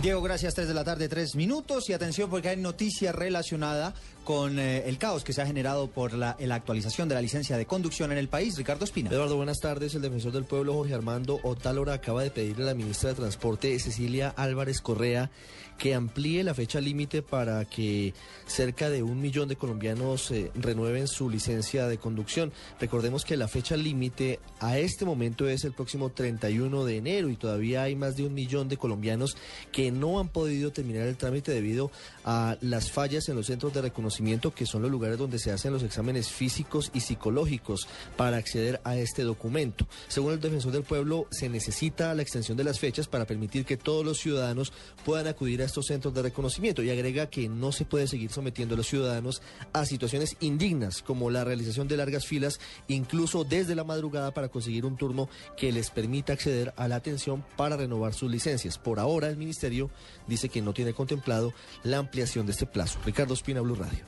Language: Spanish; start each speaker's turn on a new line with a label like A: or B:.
A: Diego, gracias. Tres de la tarde, tres minutos. Y atención porque hay noticia relacionada con eh, el caos que se ha generado por la, la, actualización de la licencia de conducción en el país. Ricardo Espina.
B: Eduardo, buenas tardes. El defensor del pueblo, Jorge Armando Otálora, acaba de pedirle a la ministra de Transporte, Cecilia Álvarez Correa, que amplíe la fecha límite para que cerca de un millón de colombianos eh, renueven su licencia de conducción. Recordemos que la fecha límite a este momento es el próximo 31 de enero y todavía hay más de un millón de colombianos que no han podido terminar el trámite debido a las fallas en los centros de reconocimiento, que son los lugares donde se hacen los exámenes físicos y psicológicos para acceder a este documento. Según el defensor del pueblo, se necesita la extensión de las fechas para permitir que todos los ciudadanos puedan acudir a estos centros de reconocimiento y agrega que no se puede seguir sometiendo a los ciudadanos a situaciones indignas como la realización de largas filas, incluso desde la madrugada para conseguir un turno que les permita acceder a la atención para renovar sus licencias. Por ahora el ministerio dice que no tiene contemplado la ampliación de este plazo. Ricardo Espina, Blue Radio.